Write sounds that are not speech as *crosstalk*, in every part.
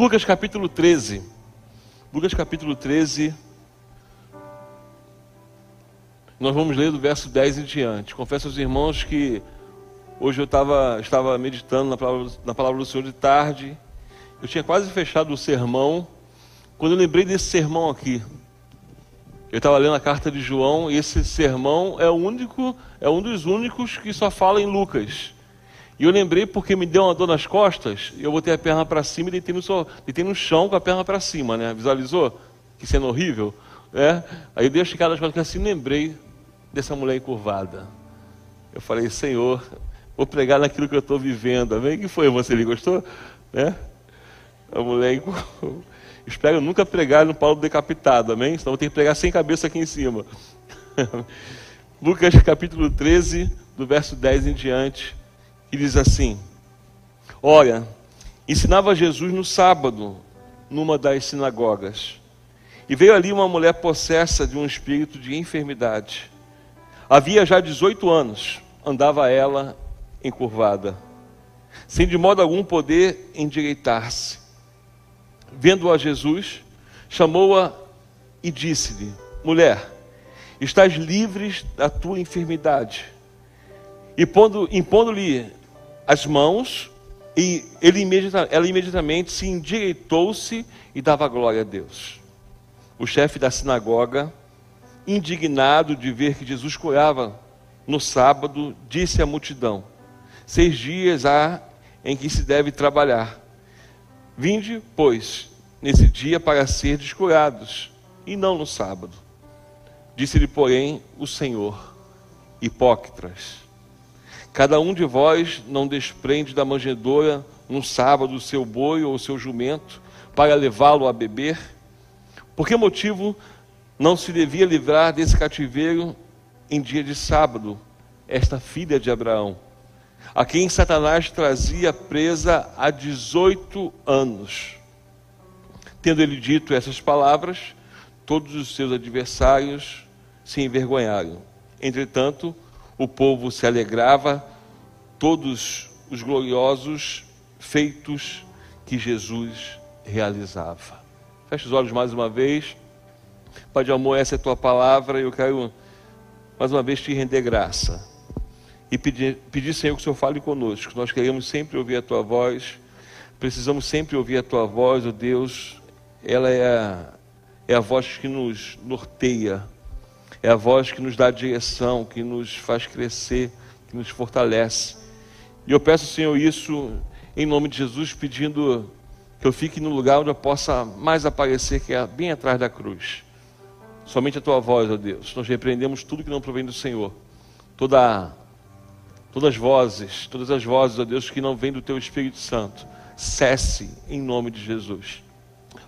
Lucas capítulo 13. Lucas capítulo 13. Nós vamos ler do verso 10 em diante. Confesso aos irmãos que hoje eu tava, estava meditando na palavra, na palavra do Senhor de tarde. Eu tinha quase fechado o sermão. Quando eu lembrei desse sermão aqui, eu estava lendo a carta de João e esse sermão é o único, é um dos únicos que só fala em Lucas. E eu lembrei porque me deu uma dor nas costas, eu botei a perna para cima e deitei no, deitei no chão com a perna para cima, né? Visualizou? Que cena horrível. É? Aí eu dei a esticada nas costas assim lembrei dessa mulher encurvada. Eu falei, Senhor, vou pregar naquilo que eu estou vivendo. Amém? que foi você? Ele gostou? Né? A mulher encurvada. *laughs* Espero nunca pregar no Paulo decapitado, amém? Senão vou ter que pregar sem cabeça aqui em cima. *laughs* Lucas capítulo 13, do verso 10 em diante e diz assim: Olha, ensinava Jesus no sábado, numa das sinagogas, e veio ali uma mulher possessa de um espírito de enfermidade. Havia já 18 anos, andava ela encurvada, sem de modo algum poder endireitar-se. Vendo-a Jesus, chamou-a e disse-lhe: Mulher, estás livres da tua enfermidade. E impondo-lhe as mãos e ele ela imediatamente se endireitou-se e dava glória a Deus. O chefe da sinagoga, indignado de ver que Jesus curava no sábado, disse à multidão: Seis dias há em que se deve trabalhar. Vinde, pois, nesse dia para ser descurados, e não no sábado. Disse-lhe, porém, o Senhor: Hipócritas Cada um de vós não desprende da manjedoura no sábado o seu boi ou o seu jumento para levá-lo a beber? Por que motivo não se devia livrar desse cativeiro em dia de sábado, esta filha de Abraão, a quem Satanás trazia presa há 18 anos? Tendo ele dito essas palavras, todos os seus adversários se envergonharam. Entretanto, o povo se alegrava, todos os gloriosos feitos que Jesus realizava. Feche os olhos mais uma vez. Pai de amor, essa é a tua palavra e eu quero mais uma vez te render graça. E pedir, pedir, Senhor, que o Senhor fale conosco. Nós queremos sempre ouvir a tua voz, precisamos sempre ouvir a tua voz, ó oh Deus. Ela é a, é a voz que nos norteia é a voz que nos dá direção, que nos faz crescer, que nos fortalece. E eu peço, Senhor, isso em nome de Jesus, pedindo que eu fique no lugar onde eu possa mais aparecer, que é bem atrás da cruz. Somente a tua voz, ó Deus. Nós repreendemos tudo que não provém do Senhor. Toda, todas as vozes, todas as vozes, ó Deus, que não vêm do teu Espírito Santo. Cesse em nome de Jesus.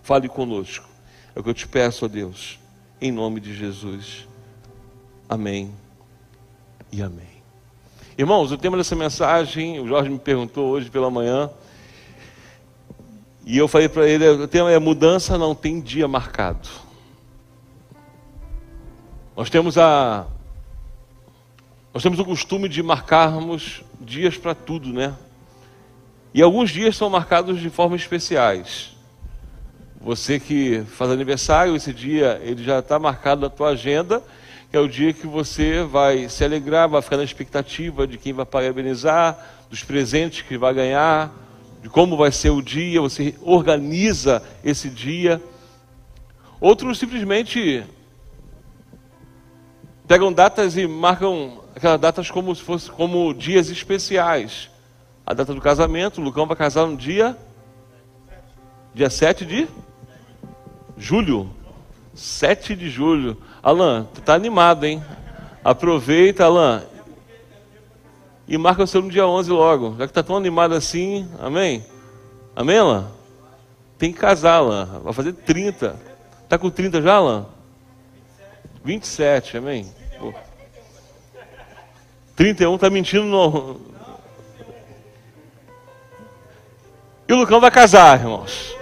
Fale conosco. É o que eu te peço, ó Deus, em nome de Jesus. Amém e amém. Irmãos, o tema dessa mensagem, o Jorge me perguntou hoje pela manhã, e eu falei para ele: o tema é mudança não tem dia marcado. Nós temos a nós temos o costume de marcarmos dias para tudo, né? E alguns dias são marcados de forma especiais. Você que faz aniversário, esse dia ele já está marcado na tua agenda é o dia que você vai se alegrar, vai ficar na expectativa de quem vai parabenizar, dos presentes que vai ganhar, de como vai ser o dia, você organiza esse dia. Outros simplesmente pegam datas e marcam aquelas datas como se fosse como dias especiais. A data do casamento, o Lucão vai casar no dia dia 7 de julho. 7 de julho. Alan, tu tá animado, hein? Aproveita, Alan. E marca o seu no dia 11 logo. Já que tá tão animado assim, amém? Amém, Alan? Tem que casar, Alan. Vai fazer 30. Tá com 30 já, Alan? 27, amém? Pô. 31 tá mentindo no. E o Lucão vai casar, irmãos.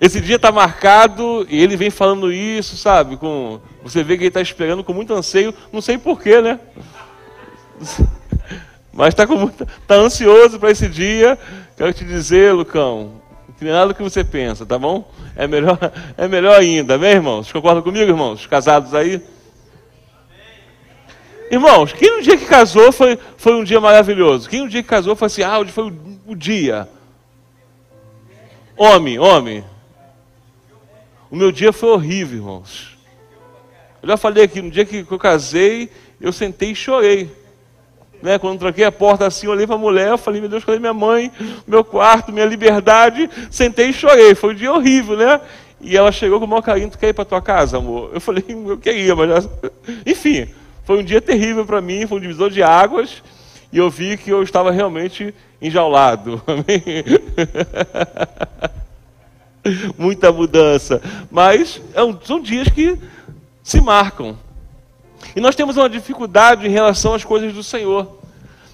Esse dia está marcado e ele vem falando isso, sabe? Com, você vê que ele está esperando com muito anseio, não sei porquê, né? *laughs* Mas está tá ansioso para esse dia. Quero te dizer, Lucão, que nem nada do que você pensa, tá bom? É melhor, *laughs* é melhor ainda, amém, irmãos? Concordam comigo, irmãos? Casados aí? Irmãos, quem no dia que casou foi, foi um dia maravilhoso? Quem no dia que casou foi assim, ah, hoje foi o, o dia? Homem, homem. O meu dia foi horrível, irmãos. Eu já falei aqui, no dia que eu casei, eu sentei e chorei. Né? Quando troquei a porta assim, olhei para a mulher, eu falei, meu Deus, cadê minha mãe, meu quarto, minha liberdade? Sentei e chorei. Foi um dia horrível, né? E ela chegou com o maior carinho, tu quer ir para tua casa, amor? Eu falei, eu queria, mas... Já... *laughs* Enfim, foi um dia terrível para mim, foi um divisor de águas, e eu vi que eu estava realmente enjaulado. *laughs* Amém? *laughs* *laughs* Muita mudança. Mas é são dias que se marcam. E nós temos uma dificuldade em relação às coisas do Senhor.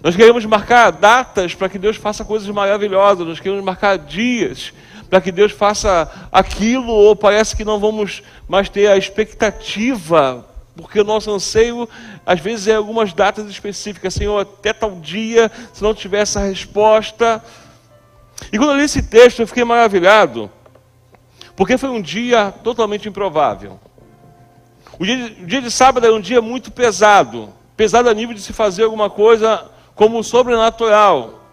Nós queremos marcar datas para que Deus faça coisas maravilhosas, nós queremos marcar dias para que Deus faça aquilo, ou parece que não vamos mais ter a expectativa, porque o nosso anseio, às vezes, é algumas datas específicas, Senhor, até tal dia, se não tiver essa resposta. E quando eu li esse texto, eu fiquei maravilhado, porque foi um dia totalmente improvável. O dia, de, o dia de sábado era um dia muito pesado pesado a nível de se fazer alguma coisa como sobrenatural.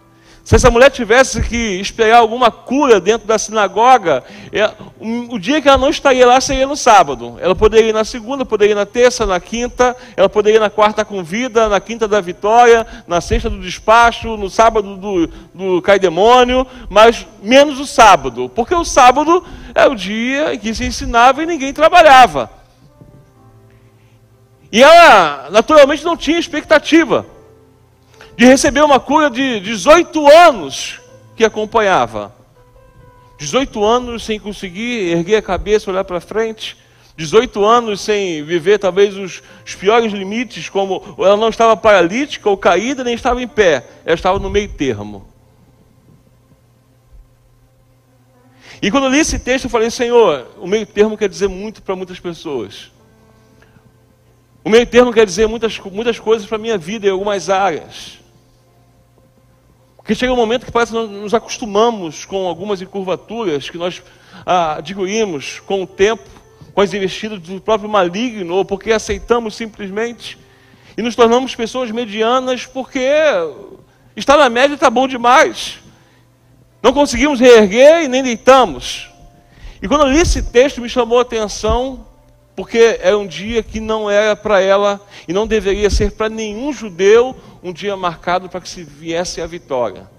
Se essa mulher tivesse que esperar alguma cura dentro da sinagoga, é, o dia que ela não estaria lá seria no sábado. Ela poderia ir na segunda, poderia ir na terça, na quinta, ela poderia ir na quarta com vida, na quinta da vitória, na sexta do despacho, no sábado do, do cai demônio, mas menos o sábado, porque o sábado é o dia em que se ensinava e ninguém trabalhava. E ela, naturalmente, não tinha expectativa de receber uma cura de 18 anos que acompanhava. 18 anos sem conseguir erguer a cabeça, olhar para frente. 18 anos sem viver talvez os, os, piores limites, como ela não estava paralítica ou caída, nem estava em pé, ela estava no meio termo. E quando li esse texto, eu falei, Senhor, o meio termo quer dizer muito para muitas pessoas. O meio termo quer dizer muitas, muitas coisas para a minha vida em algumas áreas. Porque chega um momento que parece que nós nos acostumamos com algumas encurvaturas que nós ah, com o tempo, com as investidas do próprio maligno, ou porque aceitamos simplesmente e nos tornamos pessoas medianas porque está na média está bom demais. Não conseguimos reerguer e nem deitamos. E quando eu li esse texto, me chamou a atenção porque é um dia que não era para ela e não deveria ser para nenhum judeu um dia marcado para que se viesse a vitória.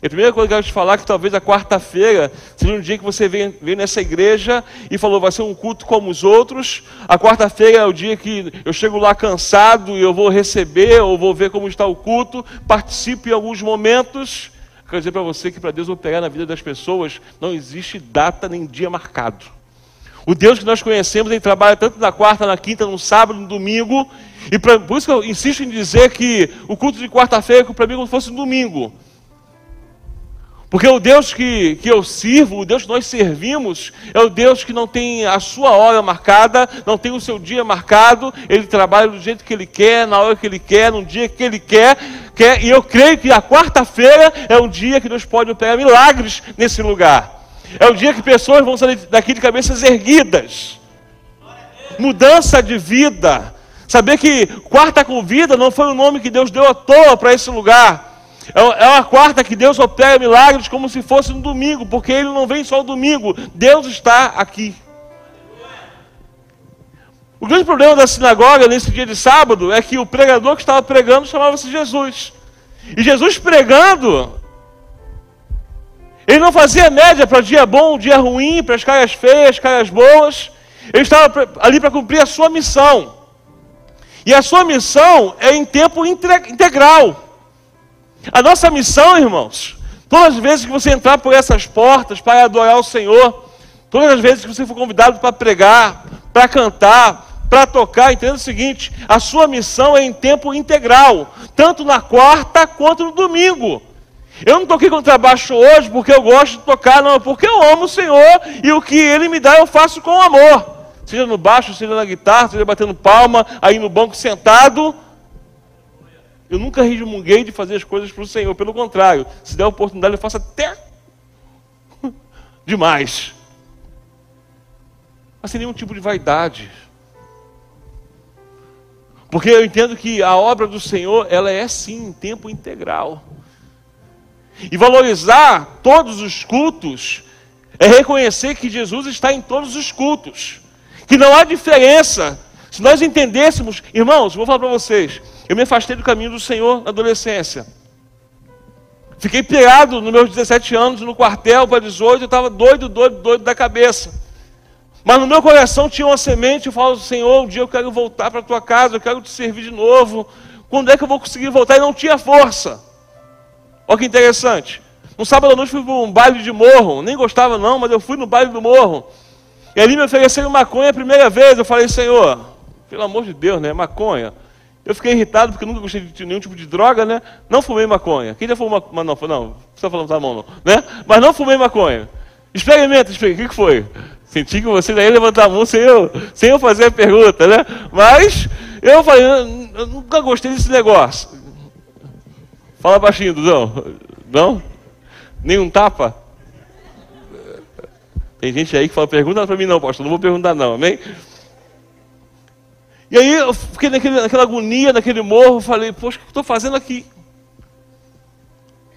E a primeira coisa que eu quero te falar é que talvez a quarta-feira seja um dia que você veio, veio nessa igreja e falou, vai ser um culto como os outros. A quarta-feira é o dia que eu chego lá cansado e eu vou receber ou vou ver como está o culto, participo em alguns momentos. Quero dizer para você que para Deus operar na vida das pessoas não existe data nem dia marcado. O Deus que nós conhecemos, ele trabalha tanto na quarta, na quinta, no sábado, no domingo. E pra, por isso que eu insisto em dizer que o culto de quarta-feira é para mim como se fosse um domingo. Porque o Deus que, que eu sirvo, o Deus que nós servimos, é o Deus que não tem a sua hora marcada, não tem o seu dia marcado, ele trabalha do jeito que ele quer, na hora que ele quer, no dia que ele quer, quer e eu creio que a quarta-feira é um dia que Deus pode operar milagres nesse lugar. É o dia que pessoas vão sair daqui de cabeças erguidas. Mudança de vida. Saber que quarta com vida não foi o nome que Deus deu à toa para esse lugar. É, é uma quarta que Deus opera milagres como se fosse no domingo, porque Ele não vem só no domingo, Deus está aqui. O grande problema da sinagoga nesse dia de sábado é que o pregador que estava pregando chamava-se Jesus. E Jesus pregando, ele não fazia média para dia bom, dia ruim, para as caras feias, caras boas. Ele estava ali para cumprir a sua missão. E a sua missão é em tempo integral. A nossa missão, irmãos, todas as vezes que você entrar por essas portas para adorar o Senhor, todas as vezes que você for convidado para pregar, para cantar, para tocar, entenda o seguinte: a sua missão é em tempo integral, tanto na quarta quanto no domingo. Eu não toquei contrabaixo hoje porque eu gosto de tocar, não, porque eu amo o Senhor e o que Ele me dá eu faço com amor. Seja no baixo, seja na guitarra, seja batendo palma, aí no banco sentado. Eu nunca resmunguei de fazer as coisas para o Senhor, pelo contrário, se der oportunidade eu faço até *laughs* demais. Mas sem nenhum tipo de vaidade. Porque eu entendo que a obra do Senhor, ela é sim em tempo integral. E valorizar todos os cultos é reconhecer que Jesus está em todos os cultos. Que não há diferença. Se nós entendêssemos, irmãos, vou falar para vocês, eu me afastei do caminho do Senhor na adolescência. Fiquei pirado nos meus 17 anos no quartel para 18, eu estava doido, doido, doido da cabeça. Mas no meu coração tinha uma semente, eu falo, Senhor, um dia eu quero voltar para a tua casa, eu quero te servir de novo. Quando é que eu vou conseguir voltar? E não tinha força. Olha que interessante. No sábado à noite fui para um baile de morro, nem gostava não, mas eu fui no baile do morro. E ali me ofereceram maconha a primeira vez. Eu falei, Senhor, pelo amor de Deus, né? Maconha. Eu fiquei irritado porque nunca gostei de nenhum tipo de droga, né? Não fumei maconha. Quem já fumou maconha? Não, não, não falando da mão, não, né? Mas não fumei maconha. Experimenta, experimenta. O que, foi? Senti que você daí levantar a mão sem eu, sem eu fazer a pergunta, né? Mas eu falei, eu nunca gostei desse negócio. Fala baixinho, Dudão. Não? Nenhum tapa? Tem gente aí que fala, pergunta para mim não, pastor, não vou perguntar não, amém? E aí eu fiquei naquele, naquela agonia, naquele morro, falei, poxa, o que eu estou fazendo aqui?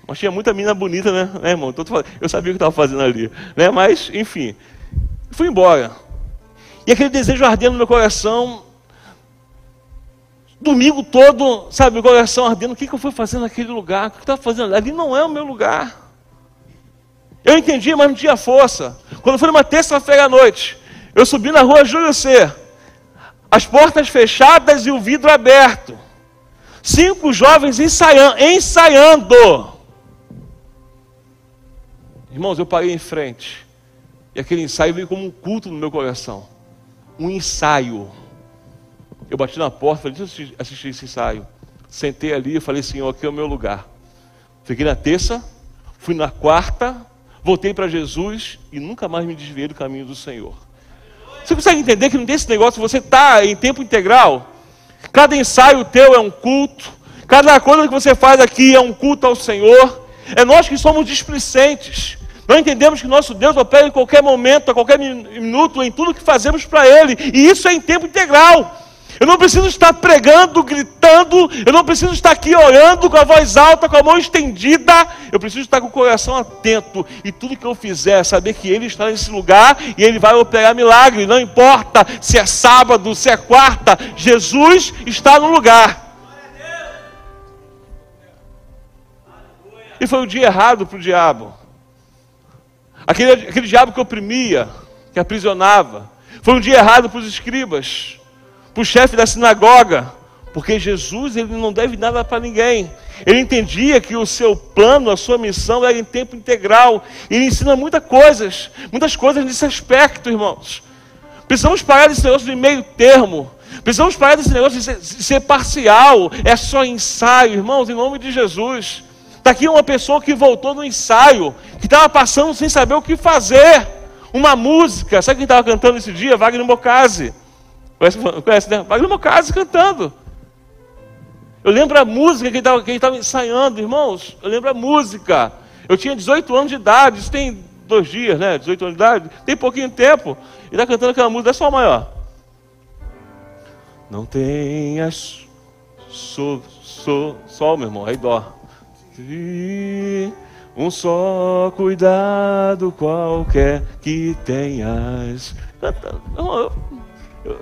Mas tinha muita menina bonita, né, né irmão? Então, eu sabia o que estava fazendo ali. Né? Mas, enfim, fui embora. E aquele desejo ardendo no meu coração, domingo todo, sabe, o coração ardendo, o que, que eu fui fazendo naquele lugar? O que eu estava fazendo? Ali não é o meu lugar. Eu entendi, mas não tinha força. Quando foi uma terça-feira à noite, eu subi na rua Júlio C as portas fechadas e o vidro aberto. Cinco jovens ensaiando. ensaiando. Irmãos, eu parei em frente. E aquele ensaio veio como um culto no meu coração. Um ensaio. Eu bati na porta, falei, deixa eu assistir esse ensaio. Sentei ali e falei, Senhor, aqui é o meu lugar. Fiquei na terça, fui na quarta, voltei para Jesus e nunca mais me desviei do caminho do Senhor. Você consegue entender que não tem esse negócio, você está em tempo integral? Cada ensaio teu é um culto, cada coisa que você faz aqui é um culto ao Senhor. É nós que somos displicentes. Não entendemos que nosso Deus opera em qualquer momento, a qualquer minuto, em tudo que fazemos para Ele. E isso é em tempo integral. Eu não preciso estar pregando, gritando, eu não preciso estar aqui orando com a voz alta, com a mão estendida. Eu preciso estar com o coração atento e tudo que eu fizer, saber que Ele está nesse lugar e Ele vai operar milagre. Não importa se é sábado, se é quarta, Jesus está no lugar. E foi o dia errado para o diabo. Aquele, aquele diabo que oprimia, que aprisionava. Foi um dia errado para os escribas para o chefe da sinagoga, porque Jesus ele não deve nada para ninguém. Ele entendia que o seu plano, a sua missão era em tempo integral. Ele ensina muitas coisas, muitas coisas nesse aspecto, irmãos. Precisamos parar desse negócio de meio termo. Precisamos parar desse negócio de ser, ser parcial. É só ensaio, irmãos, em nome de Jesus. Está aqui uma pessoa que voltou no ensaio, que estava passando sem saber o que fazer. Uma música, sabe quem estava cantando esse dia? Wagner Bocase. Conhece, conhece né? Wagner Mocase cantando. Eu lembro a música que ele estava ensaiando, irmãos. Eu lembro a música. Eu tinha 18 anos de idade, isso tem dois dias, né? 18 anos de idade, tem pouquinho tempo. Ele está cantando aquela música, é só maior. Não tenhas so, so, sol, meu irmão, aí dó. Um só cuidado qualquer que tenhas. Cantando.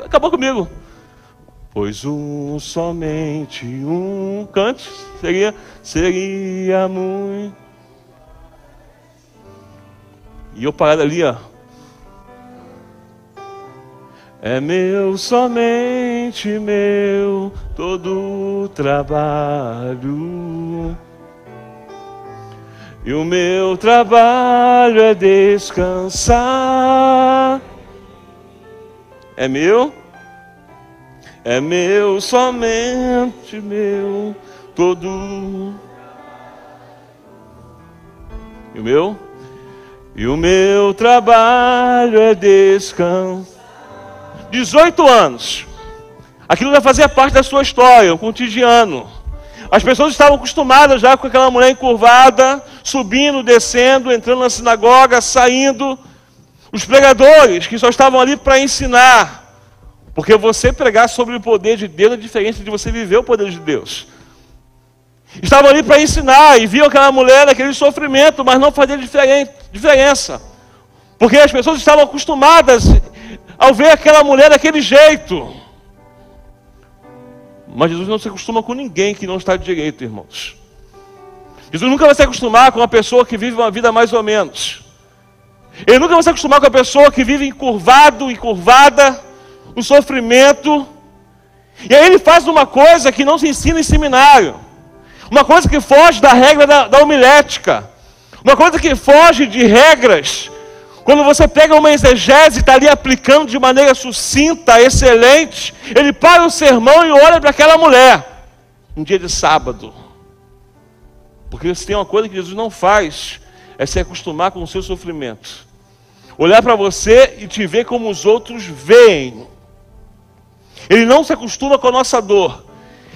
Acabou comigo. Pois um, somente um cante seria, seria muito. E eu parado ali, ó. É meu, somente meu, todo o trabalho. E o meu trabalho é descansar é meu, é meu, somente meu, todo. E o meu? E o meu trabalho é descanso. 18 anos. Aquilo já fazia parte da sua história, o cotidiano. As pessoas estavam acostumadas já com aquela mulher encurvada, subindo, descendo, entrando na sinagoga, saindo. Os pregadores que só estavam ali para ensinar. Porque você pregar sobre o poder de Deus é diferente de você viver o poder de Deus. Estavam ali para ensinar e viam aquela mulher naquele sofrimento, mas não fazia diferença. Porque as pessoas estavam acostumadas ao ver aquela mulher daquele jeito. Mas Jesus não se acostuma com ninguém que não está direito, irmãos. Jesus nunca vai se acostumar com uma pessoa que vive uma vida mais ou menos. Ele nunca vai se acostumar com a pessoa que vive encurvado, encurvada, no sofrimento. E aí ele faz uma coisa que não se ensina em seminário. Uma coisa que foge da regra da, da homilética. Uma coisa que foge de regras quando você pega uma exegese e está ali aplicando de maneira sucinta, excelente, ele para o sermão e olha para aquela mulher, um dia de sábado. Porque se tem uma coisa que Jesus não faz, é se acostumar com o seu sofrimento. Olhar para você e te ver como os outros veem. Ele não se acostuma com a nossa dor.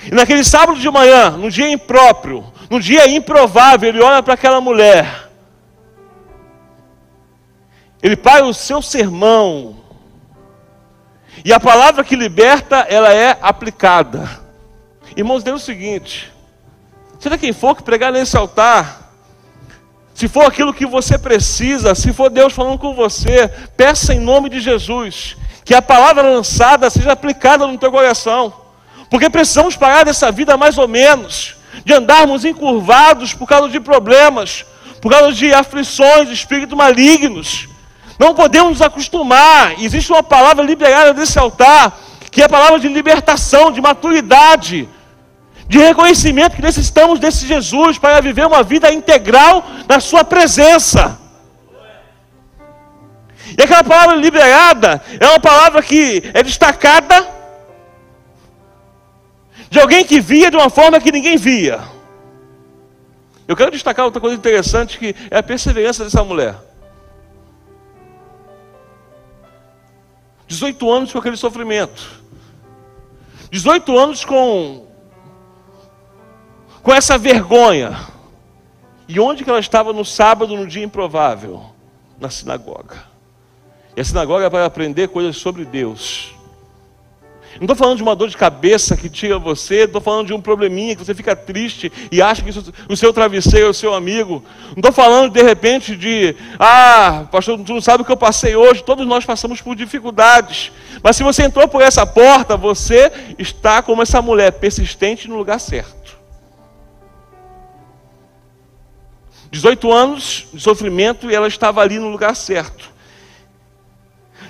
E naquele sábado de manhã, no dia impróprio, no dia improvável, ele olha para aquela mulher ele para o seu sermão. E a palavra que liberta, ela é aplicada. Irmãos, Deus é o seguinte: seja quem for que pregar nesse altar, se for aquilo que você precisa, se for Deus falando com você, peça em nome de Jesus, que a palavra lançada seja aplicada no teu coração, porque precisamos parar dessa vida mais ou menos, de andarmos encurvados por causa de problemas, por causa de aflições, espíritos malignos. Não podemos nos acostumar. Existe uma palavra liberada desse altar, que é a palavra de libertação, de maturidade, de reconhecimento que necessitamos desse Jesus para viver uma vida integral na Sua presença. E aquela palavra liberada é uma palavra que é destacada de alguém que via de uma forma que ninguém via. Eu quero destacar outra coisa interessante que é a perseverança dessa mulher. 18 anos com aquele sofrimento. 18 anos com com essa vergonha. E onde que ela estava no sábado, no dia improvável? Na sinagoga. E a sinagoga é para aprender coisas sobre Deus. Não estou falando de uma dor de cabeça que tira você, estou falando de um probleminha que você fica triste e acha que o seu travesseiro é o seu amigo. Não estou falando de repente de, ah, pastor, tu não sabe o que eu passei hoje. Todos nós passamos por dificuldades. Mas se você entrou por essa porta, você está como essa mulher, persistente no lugar certo. 18 anos de sofrimento e ela estava ali no lugar certo.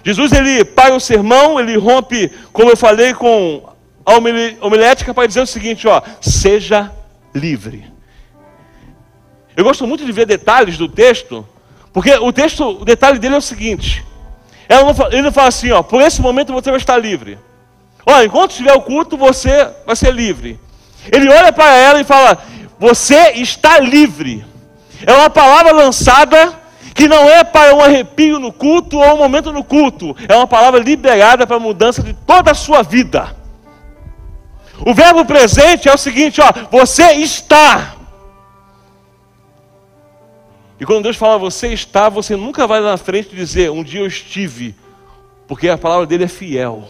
Jesus ele para o sermão, ele rompe, como eu falei, com a homilética para dizer o seguinte: ó, seja livre. Eu gosto muito de ver detalhes do texto, porque o texto, o detalhe dele é o seguinte: ele não fala assim, ó, por esse momento você vai estar livre. Olha, enquanto estiver o culto, você vai ser livre. Ele olha para ela e fala: Você está livre. É uma palavra lançada que não é para um arrepio no culto ou um momento no culto, é uma palavra liberada para a mudança de toda a sua vida. O verbo presente é o seguinte, ó, você está. E quando Deus fala você está, você nunca vai lá na frente dizer um dia eu estive, porque a palavra dele é fiel.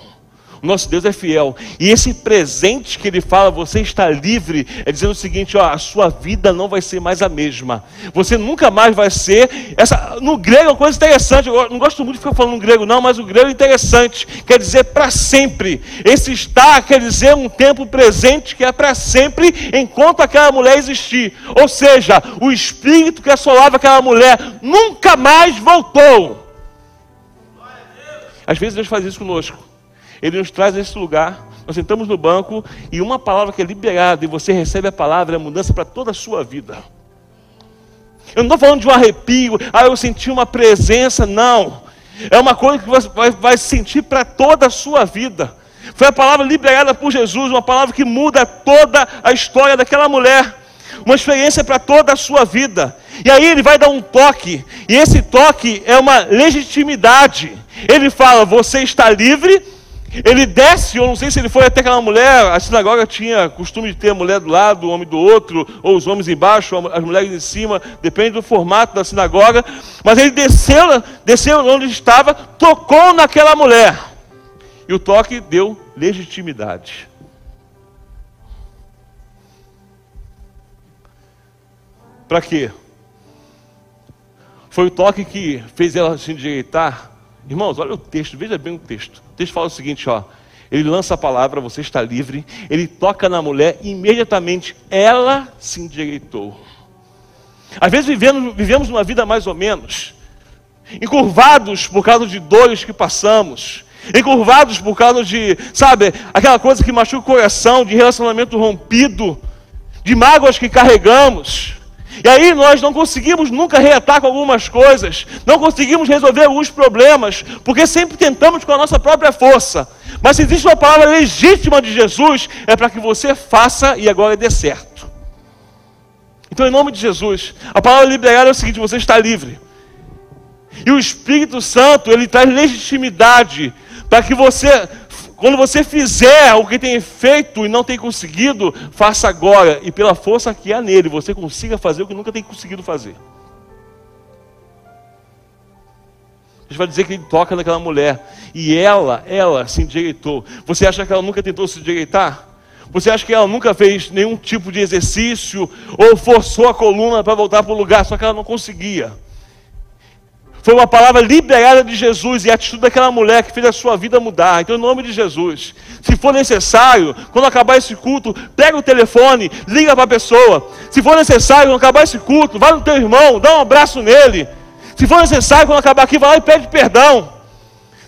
Nosso Deus é fiel. E esse presente que ele fala, você está livre, é dizendo o seguinte: ó, a sua vida não vai ser mais a mesma. Você nunca mais vai ser. Essa, no grego é uma coisa interessante. Eu não gosto muito de ficar falando grego, não, mas o grego é interessante. Quer dizer para sempre. Esse está quer dizer um tempo presente que é para sempre, enquanto aquela mulher existir. Ou seja, o espírito que assolava aquela mulher nunca mais voltou. Às vezes Deus faz isso conosco. Ele nos traz nesse lugar. Nós sentamos no banco e uma palavra que é liberada, e você recebe a palavra, é mudança para toda a sua vida. Eu não estou falando de um arrepio, ah, eu senti uma presença, não. É uma coisa que você vai, vai sentir para toda a sua vida. Foi a palavra liberada por Jesus, uma palavra que muda toda a história daquela mulher, uma experiência para toda a sua vida. E aí ele vai dar um toque, e esse toque é uma legitimidade. Ele fala: Você está livre Ele desce, eu não sei se ele foi até aquela mulher, a sinagoga tinha costume de ter a mulher do lado, o homem do outro, ou os homens embaixo, as mulheres em cima, depende do formato da sinagoga. Mas ele desceu, desceu onde estava, tocou naquela mulher. E o toque deu legitimidade. Para quê? Foi o toque que fez ela se endireitar Irmãos, olha o texto, veja bem o texto. O texto fala o seguinte, ó. Ele lança a palavra, você está livre. Ele toca na mulher, imediatamente ela se endireitou. Às vezes vivemos, vivemos uma vida mais ou menos, encurvados por causa de dores que passamos, encurvados por causa de, sabe, aquela coisa que machuca o coração, de relacionamento rompido, de mágoas que carregamos. E aí nós não conseguimos nunca reatar com algumas coisas, não conseguimos resolver alguns problemas, porque sempre tentamos com a nossa própria força. Mas se existe uma palavra legítima de Jesus, é para que você faça e agora dê certo. Então, em nome de Jesus, a palavra liberada é o seguinte: você está livre. E o Espírito Santo, ele traz legitimidade para que você quando você fizer o que tem feito e não tem conseguido, faça agora. E pela força que há nele, você consiga fazer o que nunca tem conseguido fazer. Gente vai dizer que ele toca naquela mulher. E ela, ela se endireitou. Você acha que ela nunca tentou se endireitar? Você acha que ela nunca fez nenhum tipo de exercício ou forçou a coluna para voltar para o lugar, só que ela não conseguia? Foi uma palavra liberada de Jesus e a atitude daquela mulher que fez a sua vida mudar. Então, em nome de Jesus, se for necessário, quando acabar esse culto, pega o telefone, liga para a pessoa. Se for necessário, quando acabar esse culto, vai no teu irmão, dá um abraço nele. Se for necessário, quando acabar aqui, vai lá e pede perdão.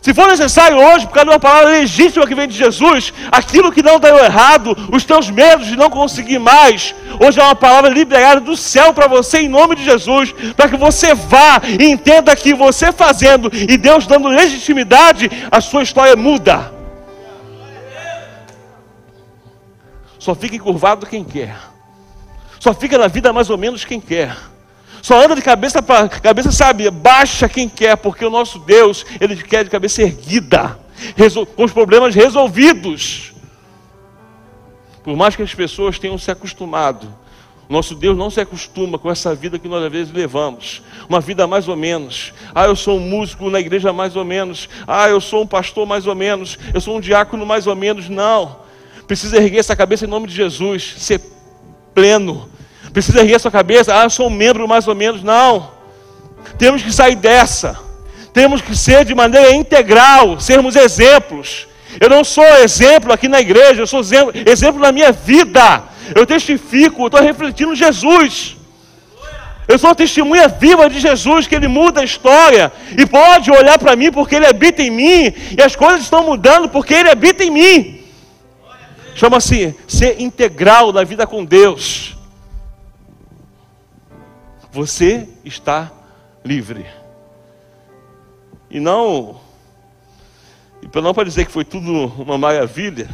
Se for necessário hoje, por causa de uma palavra legítima que vem de Jesus, aquilo que não deu errado, os teus medos de não conseguir mais, hoje é uma palavra liberada do céu para você em nome de Jesus, para que você vá e entenda que você fazendo e Deus dando legitimidade, a sua história muda. Só fica encurvado quem quer. Só fica na vida mais ou menos quem quer. Só anda de cabeça para cabeça, sabe, baixa quem quer, porque o nosso Deus, ele quer de cabeça erguida, com os problemas resolvidos. Por mais que as pessoas tenham se acostumado, nosso Deus não se acostuma com essa vida que nós às vezes levamos, uma vida mais ou menos. Ah, eu sou um músico na igreja mais ou menos. Ah, eu sou um pastor mais ou menos. Eu sou um diácono mais ou menos. Não. Precisa erguer essa cabeça em nome de Jesus, ser pleno, precisa erguer sua cabeça, ah, eu sou um membro mais ou menos. Não. Temos que sair dessa. Temos que ser de maneira integral, sermos exemplos. Eu não sou exemplo aqui na igreja, eu sou exemplo, na minha vida. Eu testifico, eu estou refletindo Jesus. Eu sou testemunha viva de Jesus, que Ele muda a história. E pode olhar para mim porque Ele habita em mim. E as coisas estão mudando porque Ele habita em mim. Chama-se ser integral na vida com Deus. Você está livre. E não, e para não para dizer que foi tudo uma maravilha,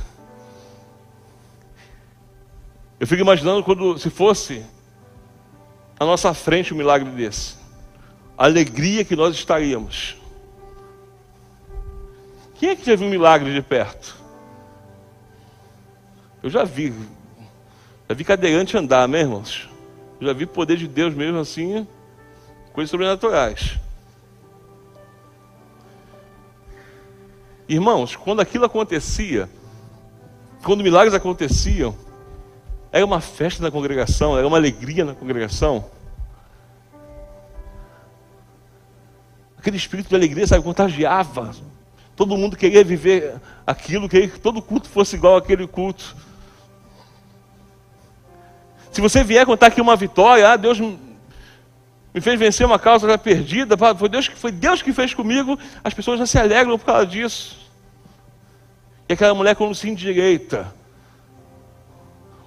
eu fico imaginando quando se fosse à nossa frente um milagre desse, a alegria que nós estaríamos. Quem é que já viu um milagre de perto? Eu já vi, já vi cadeirante andar, né, irmãos? Já vi poder de Deus mesmo assim, coisas sobrenaturais. Irmãos, quando aquilo acontecia, quando milagres aconteciam, era uma festa na congregação, era uma alegria na congregação. Aquele espírito de alegria, sabe, contagiava. Todo mundo queria viver aquilo, queria que todo culto fosse igual àquele culto. Se você vier contar aqui uma vitória, ah, Deus me fez vencer uma causa já perdida, foi Deus, foi Deus que fez comigo, as pessoas já se alegram por causa disso. E aquela mulher, quando se endireita,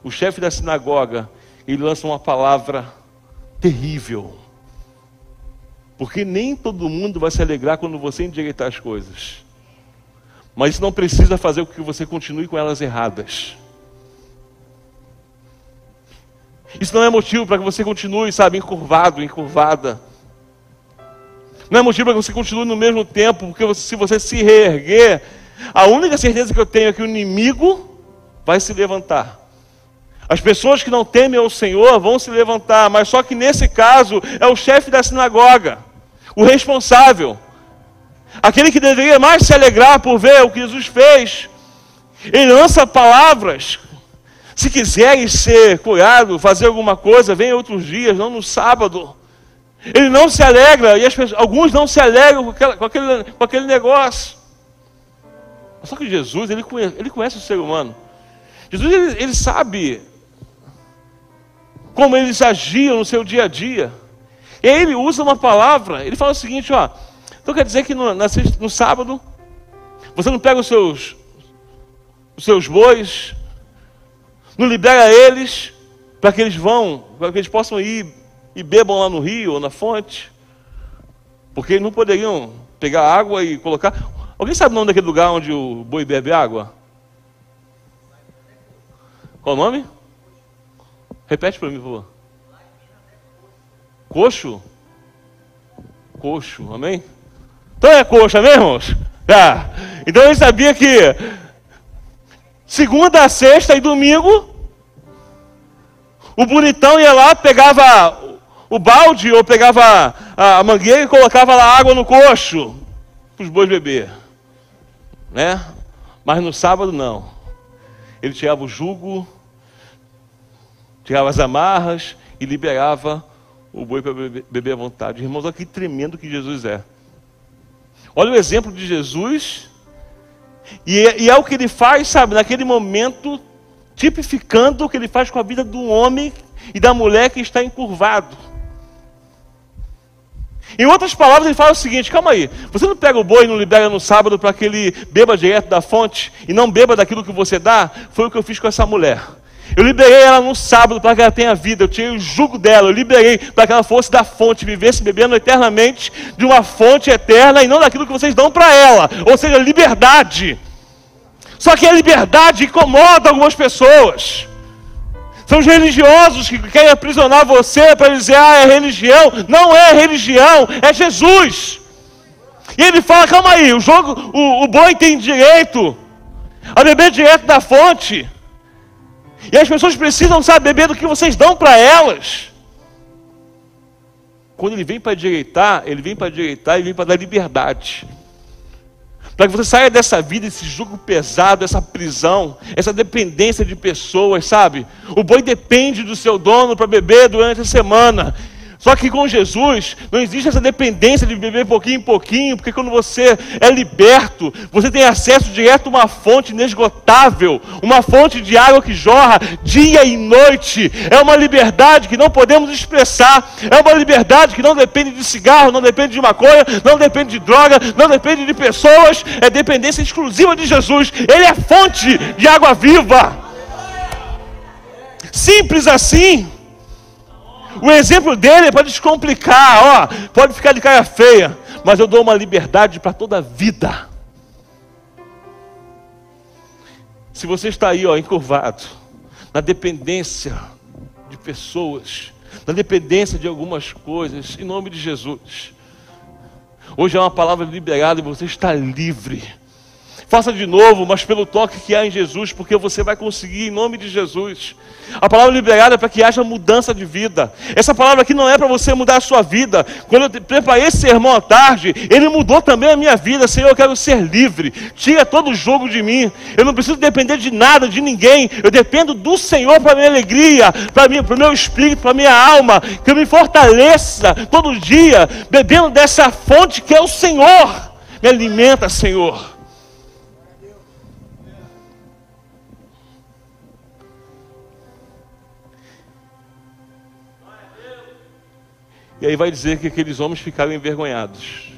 o chefe da sinagoga, ele lança uma palavra terrível. Porque nem todo mundo vai se alegrar quando você endireitar as coisas. Mas isso não precisa fazer com que você continue com elas erradas. Isso não é motivo para que você continue, sabe, encurvado, encurvada. Não é motivo para que você continue no mesmo tempo, porque se você se reerguer, a única certeza que eu tenho é que o inimigo vai se levantar. As pessoas que não temem ao Senhor vão se levantar, mas só que nesse caso é o chefe da sinagoga, o responsável, aquele que deveria mais se alegrar por ver o que Jesus fez. Ele lança palavras. Se quiserem ser curado, fazer alguma coisa, vem outros dias, não no sábado. Ele não se alegra, e pessoas, alguns não se alegram com, aquela, com, aquele, com aquele negócio. Só que Jesus, ele conhece, ele conhece o ser humano. Jesus, ele, ele sabe como eles agiam no seu dia a dia. E aí ele usa uma palavra, ele fala o seguinte, ó. Então quer dizer que no, no sábado, você não pega os seus, os seus bois, não libera eles, para que eles vão, para que eles possam ir e bebam lá no rio ou na fonte. Porque eles não poderiam pegar água e colocar. Alguém sabe o nome daquele lugar onde o boi bebe água? Qual o nome? Repete para mim, por favor. Coxo? Coxo, amém? Então é coxa, amém, irmãos? Ah, então ele sabia que segunda, sexta e domingo, o bonitão ia lá, pegava o balde ou pegava a mangueira e colocava lá água no coxo para os bois beber. Né? Mas no sábado não. Ele tirava o jugo tirava as amarras e liberava o boi para beber à vontade. Irmãos, olha que tremendo que Jesus é. Olha o exemplo de Jesus, e é, e é, o que ele faz, sabe, naquele momento, tipificando o que ele faz com a vida do homem e da mulher que está encurvado. Em outras palavras, ele fala o seguinte: calma aí, você não pega o boi e não libera no sábado para que ele beba direto da fonte e não beba daquilo que você dá? Foi o que eu fiz com essa mulher. Eu liberei ela no sábado para que ela tenha vida. Eu tirei o jugo dela. Eu liberei para que ela fosse da fonte, vivesse bebendo eternamente de uma fonte eterna e não daquilo que vocês dão para ela. Ou seja, liberdade. Só que a liberdade incomoda algumas pessoas. São os religiosos que querem aprisionar você para dizer, ah, é religião. Não é religião, é Jesus. E ele fala, calma aí, o jogo, o, o boi tem direito a beber direto da fonte. E as pessoas precisam, saber do que vocês dão para elas. Quando ele vem para direitar, ele vem para direitar e vem para dar liberdade. Para que você saia dessa vida, esse jugo pesado, essa prisão, essa dependência de pessoas, sabe? O boi depende do seu dono para beber durante a semana. Só que com Jesus não existe essa dependência de beber pouquinho em pouquinho, porque quando você é liberto, você tem acesso direto a uma fonte inesgotável, uma fonte de água que jorra dia e noite. É uma liberdade que não podemos expressar, é uma liberdade que não depende de cigarro, não depende de maconha, não depende de droga, não depende de pessoas, é dependência exclusiva de Jesus. Ele é fonte de água viva. Simples assim. O exemplo dele para descomplicar, ó, pode ficar de cara feia, mas eu dou uma liberdade para toda a vida. Se você está aí, ó, encurvado, na dependência de pessoas, na dependência de algumas coisas, em nome de Jesus. Hoje é uma palavra liberada e você está livre. Faça de novo, mas pelo toque que há em Jesus, porque você vai conseguir em nome de Jesus. A palavra liberada é para que haja mudança de vida. Essa palavra aqui não é para você mudar a sua vida. Quando eu preparei esse sermão à tarde, ele mudou também a minha vida. Senhor, eu quero ser livre. Tira todo o jogo de mim. Eu não preciso depender de nada, de ninguém. Eu dependo do Senhor para minha alegria, para o meu espírito, para minha alma. Que eu me fortaleça todo dia, bebendo dessa fonte que é o Senhor. Me alimenta, Senhor. E aí vai dizer que aqueles homens ficaram envergonhados.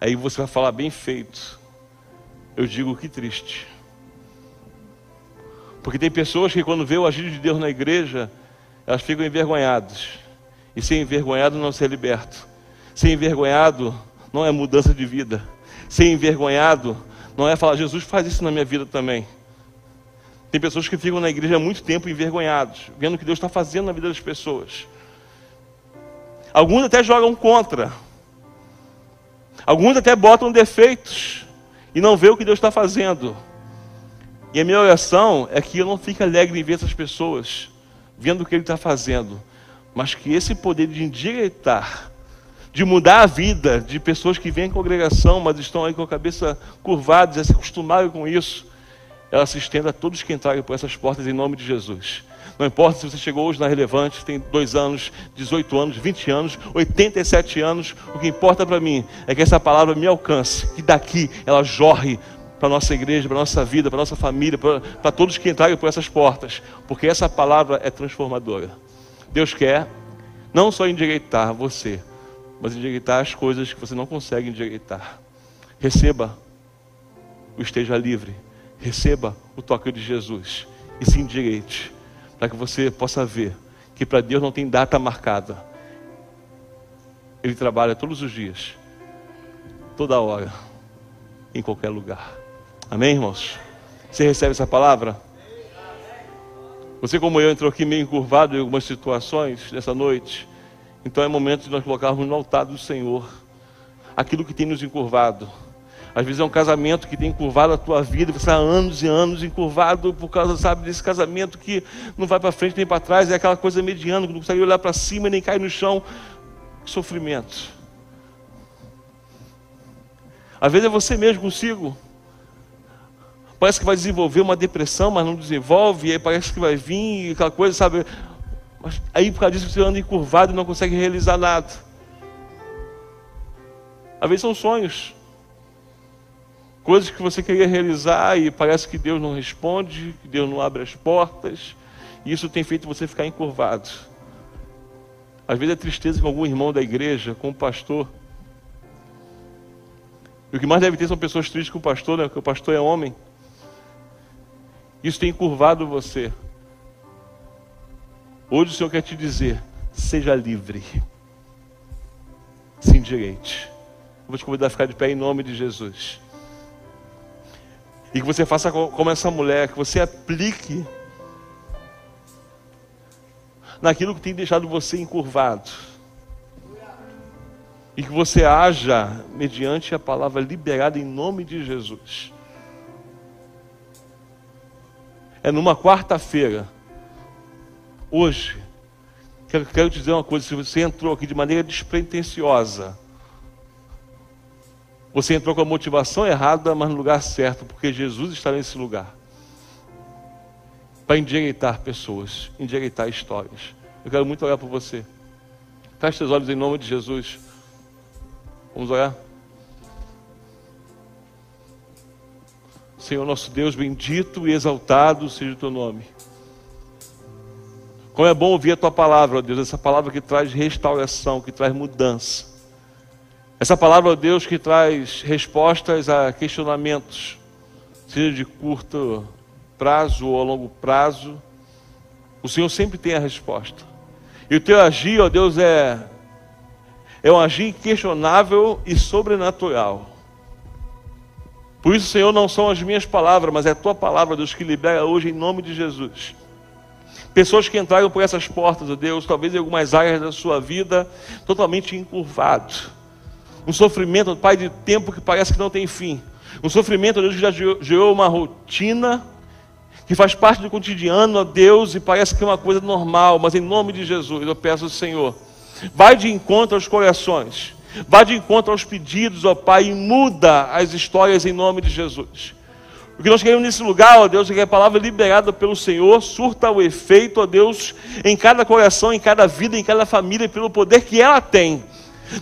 Aí você vai falar bem feito. Eu digo que triste. Porque tem pessoas que quando vê o agir de Deus na igreja, elas ficam envergonhadas. E ser envergonhado não ser liberto. Ser envergonhado não é mudança de vida. Ser envergonhado não é falar, Jesus faz isso na minha vida também. Tem pessoas que ficam na igreja há muito tempo envergonhados, vendo o que Deus está fazendo na vida das pessoas. Alguns até jogam contra. Alguns até botam defeitos. e não vê o que Deus está fazendo. E a minha oração é que eu não fique alegre em ver essas pessoas vendo o que Ele está fazendo, mas que esse poder de endireitar, de mudar a vida de pessoas que vêm à congregação, mas estão aí com a cabeça curvada, já se acostumaram com isso, ela se estenda a todos que entrarem por essas portas em nome de Jesus. Não importa se você chegou hoje na Relevante, tem dois anos, 18 anos, 20 anos, 87 anos, o que importa para mim é que essa palavra me alcance, que daqui ela jorre para nossa igreja, para nossa vida, para nossa família, para todos que entrarem por essas portas, porque essa palavra é transformadora. Deus quer não só endireitar você, mas endireitar as coisas que você não consegue endireitar. Receba o esteja livre, receba o toque de Jesus e se endireite, para que você possa ver que para Deus não tem data marcada. Ele trabalha todos os dias, toda hora, em qualquer lugar. Amém, irmãos? Você recebe essa palavra? Você, como eu, entrou aqui meio encurvado em algumas situações nessa noite. Então é momento de nós colocarmos no altar do Senhor aquilo que tem nos encurvado. Às vezes é um casamento que tem encurvado a tua vida, você há anos e anos encurvado por causa, sabe, desse casamento que não vai para frente nem para trás, é aquela coisa mediana, que não consegue olhar para cima nem cair no chão. Que sofrimento. Às vezes é você mesmo consigo. Parece que vai desenvolver uma depressão, mas não desenvolve, e aí parece que vai vir aquela coisa, sabe? Mas aí por causa disso você anda encurvado e não consegue realizar nada. Às vezes são sonhos. Coisas que você queria realizar e parece que Deus não responde, que Deus não abre as portas. E isso tem feito você ficar encurvado. Às vezes é tristeza com algum irmão da igreja, com o pastor. E o que mais deve ter são pessoas tristes com o pastor, né? Porque o pastor é homem. Isso tem curvado você. Hoje o Senhor quer te dizer: seja livre. Se endireite. vou te convidar a ficar de pé em nome de Jesus. E que você faça como essa mulher, que você aplique naquilo que tem deixado você encurvado. E que você haja mediante a palavra liberada em nome de Jesus. é numa quarta-feira, hoje, quero, quero te dizer uma coisa: se você entrou aqui de maneira despretensiosa, você entrou com a motivação errada, mas no lugar certo, porque Jesus está nesse lugar para endireitar pessoas, endireitar histórias. Eu quero muito orar por você. Feche seus olhos em nome de Jesus. Vamos orar? Senhor nosso Deus, bendito e exaltado seja o teu nome. Como é bom ouvir a tua palavra, ó Deus, essa palavra que traz restauração, que traz mudança. Essa palavra, ó Deus, que traz respostas a questionamentos, seja de curto prazo ou a longo prazo. O Senhor sempre tem a resposta. E o teu agir, ó Deus, é, é um agir inquestionável e sobrenatural. Por isso, Senhor, não são as minhas palavras, mas é a tua palavra, Deus, que libera hoje em nome de Jesus. Pessoas que entraram por essas portas, ó Deus, talvez em algumas áreas da sua vida, totalmente encurvado. Um sofrimento, Pai, de tempo que parece que não tem fim. Um sofrimento, Deus, que já gerou uma rotina, que faz parte do cotidiano, ó Deus, e parece que é uma coisa normal, mas em nome de Jesus, eu peço ao Senhor, vai de encontro aos corações Vá de encontro aos pedidos, ó Pai, e muda as histórias em nome de Jesus. O que nós queremos nesse lugar, ó Deus, é que a palavra liberada pelo Senhor surta o efeito, ó Deus, em cada coração, em cada vida, em cada família, pelo poder que ela tem.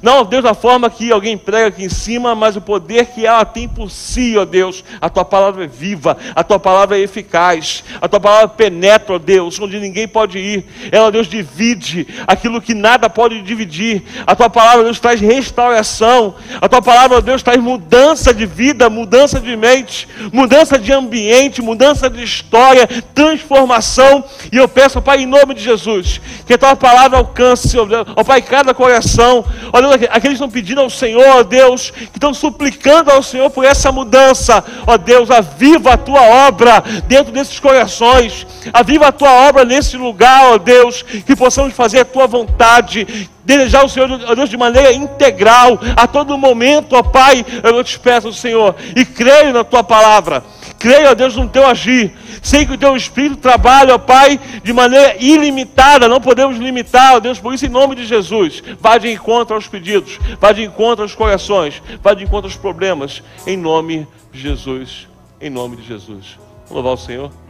Não, Deus, da forma que alguém prega aqui em cima, mas o poder que ela tem por si, ó Deus. A tua palavra é viva, a tua palavra é eficaz, a tua palavra penetra, ó Deus, onde ninguém pode ir. Ela, Deus, divide aquilo que nada pode dividir. A tua palavra, Deus, traz restauração. A tua palavra, Deus, traz mudança de vida, mudança de mente, mudança de ambiente, mudança de história, transformação. E eu peço, Pai, em nome de Jesus, que a tua palavra alcance, ó Pai, cada coração Deus, aqueles que estão pedindo ao Senhor, ó Deus, que estão suplicando ao Senhor por essa mudança. Ó Deus, aviva a tua obra dentro desses corações. Aviva a tua obra nesse lugar, ó Deus, que possamos fazer a tua vontade, desejar o Senhor, ó Deus, de maneira integral, a todo momento, ó Pai, eu te peço, Senhor, e creio na tua palavra, creio, ó Deus, no teu agir, sei que o teu Espírito trabalha, ó Pai, de maneira ilimitada, não podemos limitar, ó Deus, por isso, em nome de Jesus, vá de encontro aos pedidos, vá de encontro aos corações, vá de encontro aos problemas, em nome de Jesus, em nome de Jesus. Vamos louvar o Senhor.